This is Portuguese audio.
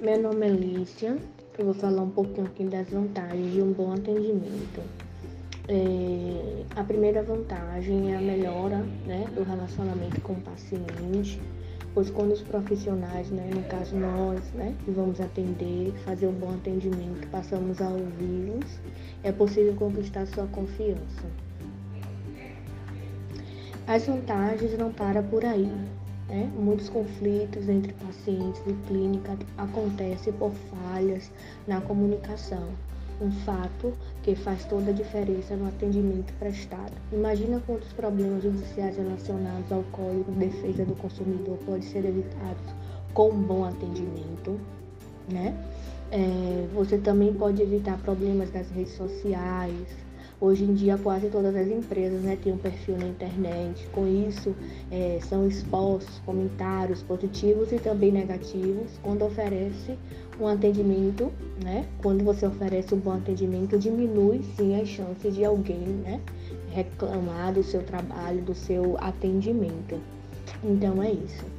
Meu nome é Lícia, eu vou falar um pouquinho aqui das vantagens de um bom atendimento. É, a primeira vantagem é a melhora né, do relacionamento com o paciente, pois quando os profissionais, né, no caso nós, né, que vamos atender, fazer um bom atendimento, passamos a ouvi-los, é possível conquistar sua confiança. As vantagens não param por aí. Né? Muitos conflitos entre pacientes e clínica acontecem por falhas na comunicação, um fato que faz toda a diferença no atendimento prestado. Imagina quantos problemas judiciais relacionados ao Código de Defesa do Consumidor podem ser evitados com um bom atendimento, né? É, você também pode evitar problemas das redes sociais, Hoje em dia, quase todas as empresas né, têm um perfil na internet. Com isso, é, são expostos comentários positivos e também negativos quando oferece um atendimento, né? Quando você oferece um bom atendimento, diminui sim as chances de alguém, né, reclamar do seu trabalho, do seu atendimento. Então é isso.